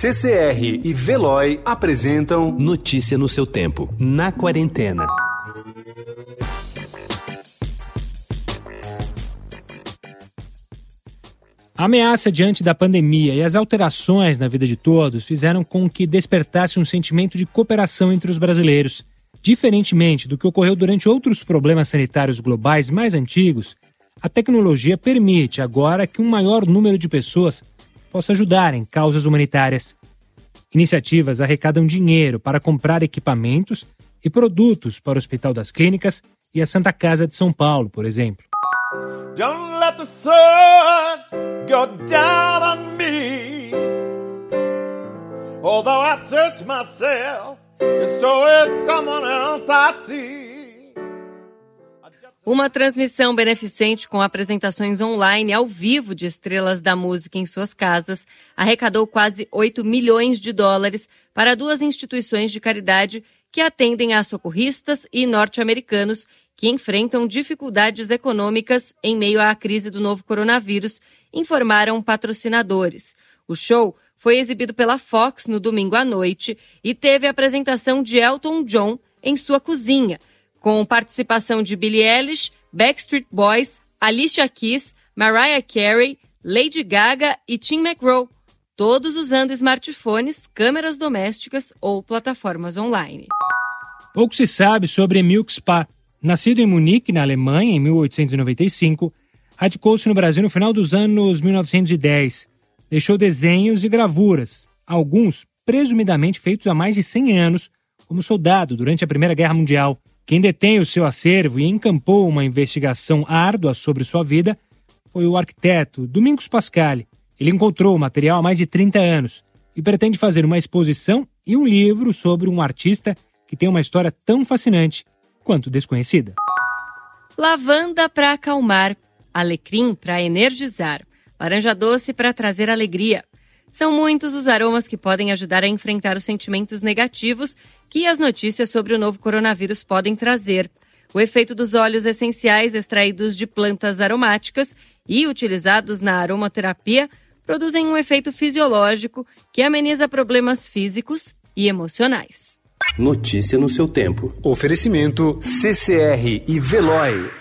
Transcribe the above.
CCR e Veloy apresentam Notícia no seu tempo, na quarentena. A ameaça diante da pandemia e as alterações na vida de todos fizeram com que despertasse um sentimento de cooperação entre os brasileiros. Diferentemente do que ocorreu durante outros problemas sanitários globais mais antigos, a tecnologia permite agora que um maior número de pessoas possa ajudar em causas humanitárias. Iniciativas arrecadam dinheiro para comprar equipamentos e produtos para o Hospital das Clínicas e a Santa Casa de São Paulo, por exemplo. Although I search myself, it's someone else I see. Uma transmissão beneficente com apresentações online ao vivo de estrelas da música em suas casas arrecadou quase 8 milhões de dólares para duas instituições de caridade que atendem a socorristas e norte-americanos que enfrentam dificuldades econômicas em meio à crise do novo coronavírus, informaram patrocinadores. O show foi exibido pela Fox no domingo à noite e teve a apresentação de Elton John em sua cozinha com participação de Billie Eilish, Backstreet Boys, Alicia Keys, Mariah Carey, Lady Gaga e Tim McGraw, todos usando smartphones, câmeras domésticas ou plataformas online. Pouco se sabe sobre Emil Spa. Nascido em Munique, na Alemanha, em 1895, radicou-se no Brasil no final dos anos 1910. Deixou desenhos e gravuras, alguns presumidamente feitos há mais de 100 anos, como soldado durante a Primeira Guerra Mundial. Quem detém o seu acervo e encampou uma investigação árdua sobre sua vida foi o arquiteto Domingos Pascali. Ele encontrou o material há mais de 30 anos e pretende fazer uma exposição e um livro sobre um artista que tem uma história tão fascinante quanto desconhecida. Lavanda para acalmar, alecrim para energizar, laranja doce para trazer alegria. São muitos os aromas que podem ajudar a enfrentar os sentimentos negativos que as notícias sobre o novo coronavírus podem trazer. O efeito dos óleos essenciais extraídos de plantas aromáticas e utilizados na aromaterapia produzem um efeito fisiológico que ameniza problemas físicos e emocionais. Notícia no seu tempo. Oferecimento CCR e Veloy.